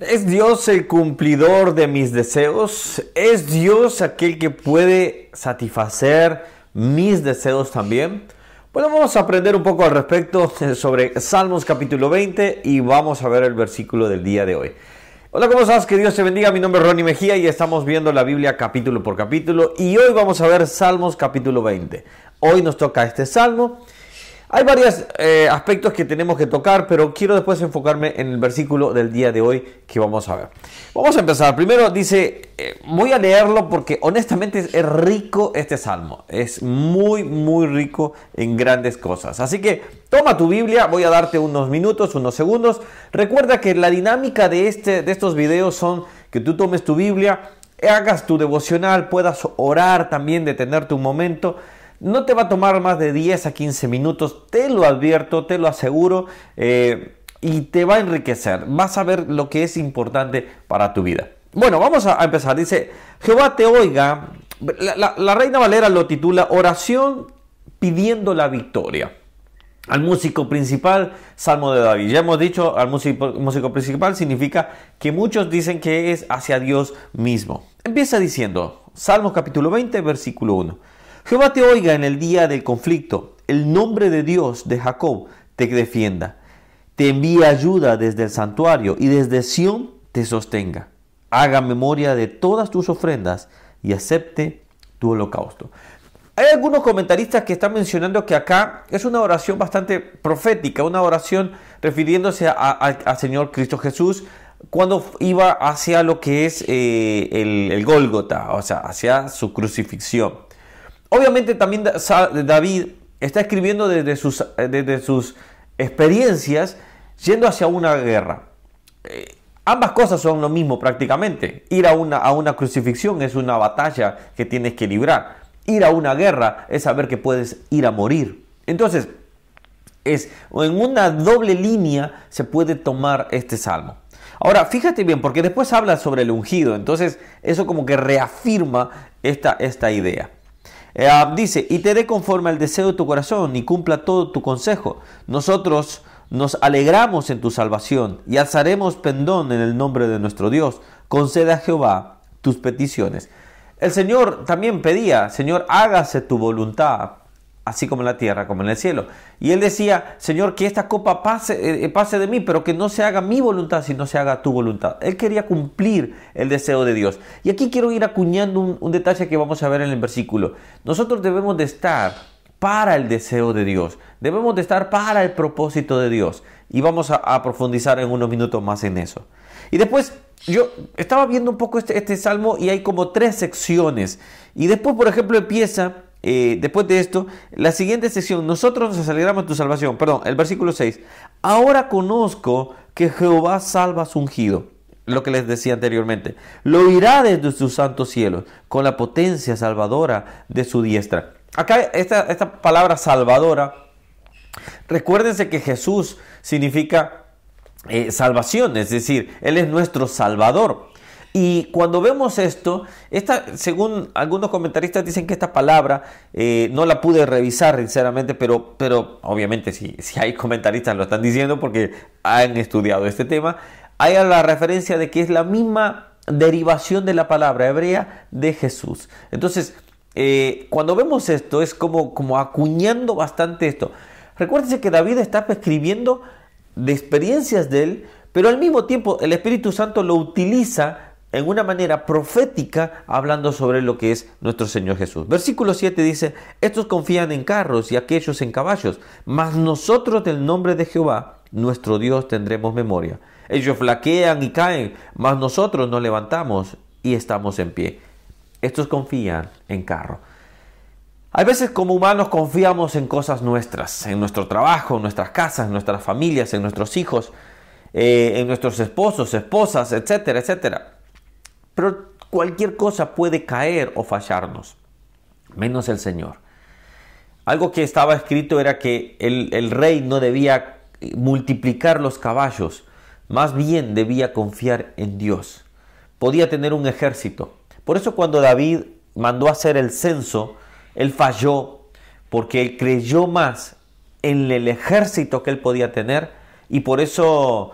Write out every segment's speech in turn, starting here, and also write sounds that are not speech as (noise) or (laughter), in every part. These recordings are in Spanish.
¿Es Dios el cumplidor de mis deseos? ¿Es Dios aquel que puede satisfacer mis deseos también? Bueno, vamos a aprender un poco al respecto (laughs) sobre Salmos capítulo 20 y vamos a ver el versículo del día de hoy. Hola, ¿cómo estás? Que Dios te bendiga. Mi nombre es Ronnie Mejía y estamos viendo la Biblia capítulo por capítulo y hoy vamos a ver Salmos capítulo 20. Hoy nos toca este salmo hay varios eh, aspectos que tenemos que tocar, pero quiero después enfocarme en el versículo del día de hoy que vamos a ver. Vamos a empezar. Primero dice, eh, voy a leerlo porque honestamente es rico este salmo. Es muy, muy rico en grandes cosas. Así que toma tu Biblia, voy a darte unos minutos, unos segundos. Recuerda que la dinámica de, este, de estos videos son que tú tomes tu Biblia, hagas tu devocional, puedas orar también, detenerte un momento no te va a tomar más de 10 a 15 minutos, te lo advierto, te lo aseguro, eh, y te va a enriquecer. Vas a ver lo que es importante para tu vida. Bueno, vamos a empezar. Dice, Jehová te oiga. La, Reina Valera lo titula Oración pidiendo la victoria. Al músico principal, Salmo de David. Ya hemos dicho, al músico, músico principal significa que muchos dicen que es hacia Dios mismo. Empieza diciendo, Salmo capítulo 20, versículo 1. Jehová te oiga en el día del conflicto, el nombre de Dios de Jacob te defienda, te envíe ayuda desde el santuario y desde Sión te sostenga. Haga memoria de todas tus ofrendas y acepte tu holocausto. Hay algunos comentaristas que están mencionando que acá es una oración bastante profética, una oración refiriéndose al Señor Cristo Jesús cuando iba hacia lo que es eh, el, el Gólgota, o sea, hacia su crucifixión. Obviamente también David está escribiendo desde sus, desde sus experiencias yendo hacia una guerra. Eh, ambas cosas son lo mismo prácticamente. Ir a una, a una crucifixión es una batalla que tienes que librar. Ir a una guerra es saber que puedes ir a morir. Entonces, es en una doble línea se puede tomar este salmo. Ahora, fíjate bien, porque después habla sobre el ungido, entonces eso como que reafirma esta, esta idea. Eh, dice, y te dé conforme al deseo de tu corazón y cumpla todo tu consejo. Nosotros nos alegramos en tu salvación y alzaremos pendón en el nombre de nuestro Dios. Concede a Jehová tus peticiones. El Señor también pedía, Señor, hágase tu voluntad así como en la tierra, como en el cielo. Y él decía, Señor, que esta copa pase, eh, pase de mí, pero que no se haga mi voluntad, sino se haga tu voluntad. Él quería cumplir el deseo de Dios. Y aquí quiero ir acuñando un, detalle que vamos a ver en el versículo. Nosotros debemos de estar para el deseo de Dios. Debemos de estar para el propósito de Dios. Y vamos a, profundizar en unos minutos más en eso. Y después yo estaba viendo un poco este, este salmo y hay como tres secciones. Y después, por ejemplo, empieza eh, después de esto, la siguiente sección, nosotros nos alegramos de tu salvación. Perdón, el versículo 6. Ahora conozco que Jehová salva a su ungido. Lo que les decía anteriormente. Lo oirá desde sus santos cielos, con la potencia salvadora de su diestra. Acá esta, esta palabra salvadora, recuérdense que Jesús significa eh, salvación, es decir, Él es nuestro salvador. Y cuando vemos esto, esta, según algunos comentaristas dicen que esta palabra eh, no la pude revisar sinceramente, pero, pero obviamente si, si hay comentaristas lo están diciendo porque han estudiado este tema, hay la referencia de que es la misma derivación de la palabra hebrea de Jesús. Entonces, eh, cuando vemos esto, es como, como acuñando bastante esto. Recuérdense que David está escribiendo de experiencias de él, pero al mismo tiempo el Espíritu Santo lo utiliza en una manera profética hablando sobre lo que es nuestro Señor Jesús. Versículo 7 dice, estos confían en carros y aquellos en caballos, mas nosotros del nombre de Jehová, nuestro Dios, tendremos memoria. Ellos flaquean y caen, mas nosotros nos levantamos y estamos en pie. Estos confían en carro. Hay veces como humanos confiamos en cosas nuestras, en nuestro trabajo, en nuestras casas, en nuestras familias, en nuestros hijos, eh, en nuestros esposos, esposas, etcétera, etcétera. Pero cualquier cosa puede caer o fallarnos, menos el Señor. Algo que estaba escrito era que el, rey no debía multiplicar los caballos, más bien debía confiar en Dios. Podía tener un ejército. Por eso cuando David mandó hacer el censo, él falló porque él creyó más en el ejército que él podía tener y por eso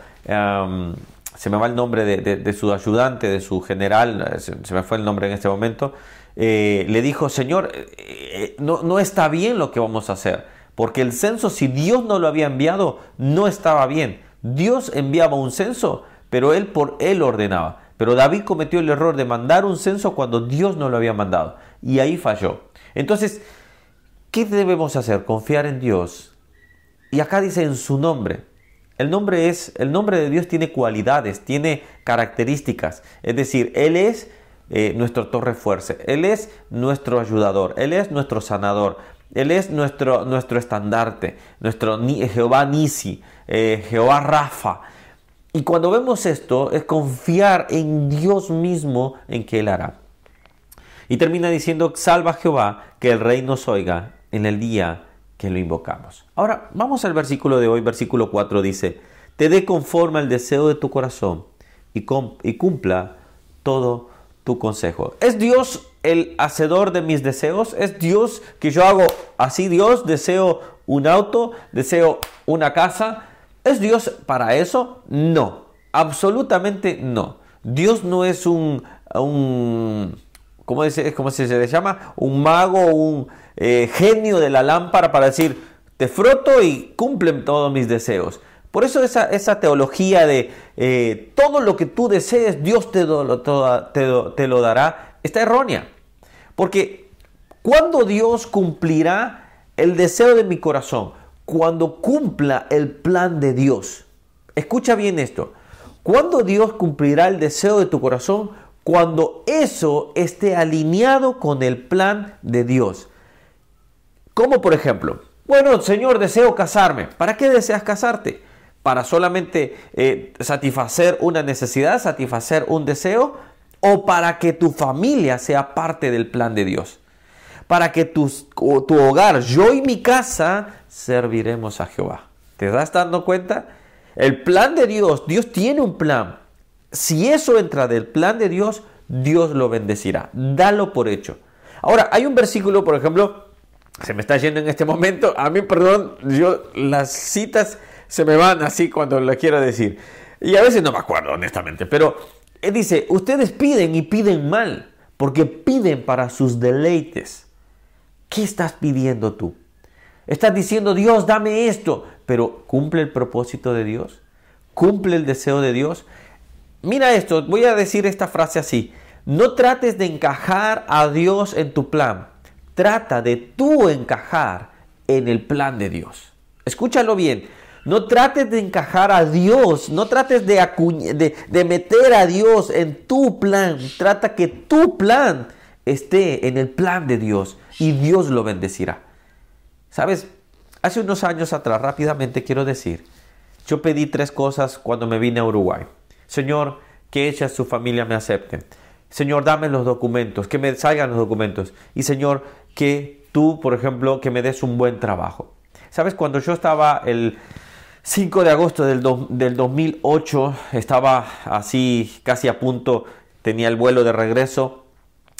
se me va el nombre de, su ayudante, de su general, se, me fue el nombre en este momento, eh, le dijo, Señor, eh, no, no está bien lo que vamos a hacer, porque el censo, si Dios no lo había enviado, no estaba bien. Dios enviaba un censo, pero él por él ordenaba. Pero David cometió el error de mandar un censo cuando Dios no lo había mandado. Y ahí falló. Entonces, ¿qué debemos hacer? Confiar en Dios. Y acá dice en su nombre. El nombre es, el nombre de Dios tiene cualidades, tiene características. Es decir, Él es eh, nuestro torre fuerza, Él es nuestro ayudador, Él es nuestro sanador, Él es nuestro, nuestro estandarte, nuestro Jehová Nisi, eh, Jehová Rafa. Y cuando vemos esto, es confiar en Dios mismo en que Él hará. Y termina diciendo, salva Jehová, que el rey nos oiga en el día que lo invocamos. Ahora, vamos al versículo de hoy, versículo 4 dice, te dé conforme al deseo de tu corazón y, cumpla todo tu consejo. ¿Es Dios el hacedor de mis deseos? ¿Es Dios que yo hago así? Dios, deseo un auto, deseo una casa. ¿Es Dios para eso? No, absolutamente no. Dios no es un, un ¿cómo, se, le llama? Un mago, un eh, genio de la lámpara para decir, te froto y cumplen todos mis deseos. Por eso esa, esa teología de eh, todo lo que tú desees, Dios te, te lo dará, está errónea. Porque cuando Dios cumplirá el deseo de mi corazón, cuando cumpla el plan de Dios. Escucha bien esto. Cuando Dios cumplirá el deseo de tu corazón, cuando eso esté alineado con el plan de Dios. Como por ejemplo, bueno, Señor, deseo casarme. ¿Para qué deseas casarte? ¿Para solamente eh, satisfacer una necesidad, satisfacer un deseo? ¿O para que tu familia sea parte del plan de Dios? Para que tu, tu hogar, yo y mi casa, serviremos a Jehová. ¿Te das dando cuenta? El plan de Dios, Dios tiene un plan si eso entra del plan de Dios, Dios lo bendecirá. Dalo por hecho. Ahora, hay un versículo, por ejemplo, se me está yendo en este momento. A mí, perdón, yo las citas se me van así cuando lo quiero decir. Y a veces no me acuerdo, honestamente. Pero él dice, ustedes piden y piden mal, porque piden para sus deleites. ¿Qué estás pidiendo tú? Estás diciendo, Dios, dame esto, pero ¿cumple el propósito de Dios? ¿Cumple el deseo de Dios? Mira esto, voy a decir esta frase así. No trates de encajar a Dios en tu plan. Trata de tú encajar en el plan de Dios. Escúchalo bien. No trates de encajar a Dios, no trates de, de, de, meter a Dios en tu plan. Trata que tu plan esté en el plan de Dios y Dios lo bendecirá. Sabes, hace unos años atrás, rápidamente quiero decir, yo pedí tres cosas cuando me vine a Uruguay. Señor, que ella y su familia me acepten. Señor, dame los documentos, que me salgan los documentos. Y Señor, que tú, por ejemplo, que me des un buen trabajo. Sabes, cuando yo estaba el 5 de agosto del, del 2008, estaba así casi a punto, tenía el vuelo de regreso.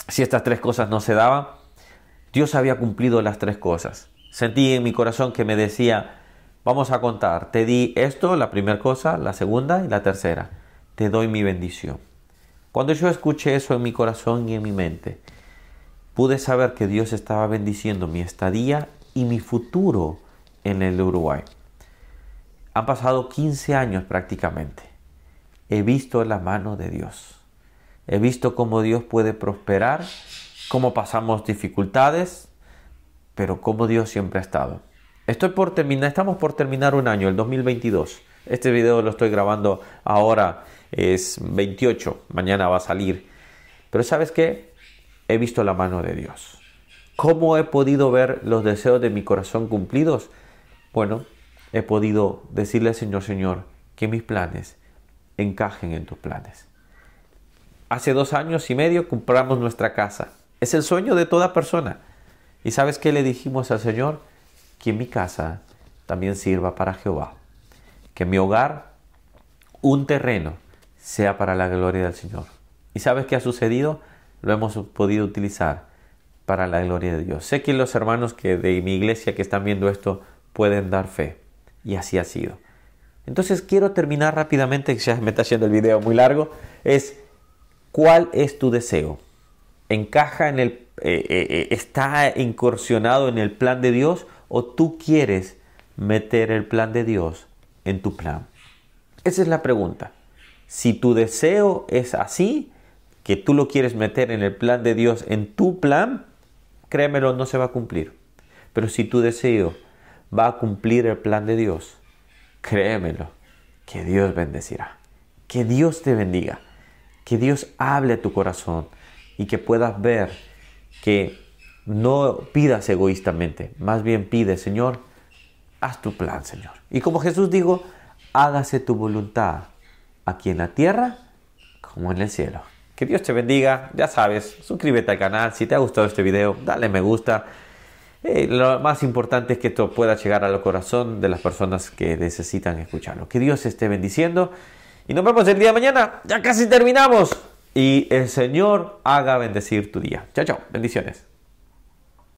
Si estas tres cosas no se daban, Dios había cumplido las tres cosas. Sentí en mi corazón que me decía, vamos a contar, te di esto, la primera cosa, la segunda y la tercera te doy mi bendición. Cuando yo escuché eso en mi corazón y en mi mente, pude saber que Dios estaba bendiciendo mi estadía y mi futuro en el Uruguay. Han pasado 15 años prácticamente. He visto la mano de Dios. He visto cómo Dios puede prosperar, cómo pasamos dificultades, pero cómo Dios siempre ha estado. Estoy por terminar, estamos por terminar un año, el 2022. Este video lo estoy grabando ahora es 28, mañana va a salir. Pero ¿sabes qué? He visto la mano de Dios. ¿Cómo he podido ver los deseos de mi corazón cumplidos? Bueno, he podido decirle al Señor, Señor, que mis planes encajen en tus planes. Hace dos años y medio compramos nuestra casa. Es el sueño de toda persona. ¿Y sabes qué le dijimos al Señor? Que mi casa también sirva para Jehová. Que mi hogar, un terreno, sea para la gloria del Señor. ¿Y sabes qué ha sucedido? Lo hemos podido utilizar para la gloria de Dios. Sé que los hermanos que de mi iglesia que están viendo esto pueden dar fe. Y así ha sido. Entonces quiero terminar rápidamente, ya me está haciendo el video muy largo, es ¿cuál es tu deseo? ¿Encaja en el, eh, eh, eh, está incursionado en el plan de Dios o tú quieres meter el plan de Dios en tu plan? Esa es la pregunta. Si tu deseo es así, que tú lo quieres meter en el plan de Dios, en tu plan, créemelo, no se va a cumplir. Pero si tu deseo va a cumplir el plan de Dios, créemelo, que Dios bendecirá. Que Dios te bendiga. Que Dios hable a tu corazón y que puedas ver que no pidas egoístamente, más bien pide, Señor, haz tu plan, Señor. Y como Jesús dijo, hágase tu voluntad aquí en la tierra como en el cielo. Que Dios te bendiga, ya sabes, suscríbete al canal, si te ha gustado este video, dale me gusta. Eh, lo más importante es que esto pueda llegar al corazón de las personas que necesitan escucharlo. Que Dios esté bendiciendo y nos vemos el día de mañana. Ya casi terminamos. Y el Señor haga bendecir tu día. Chao, chao. Bendiciones.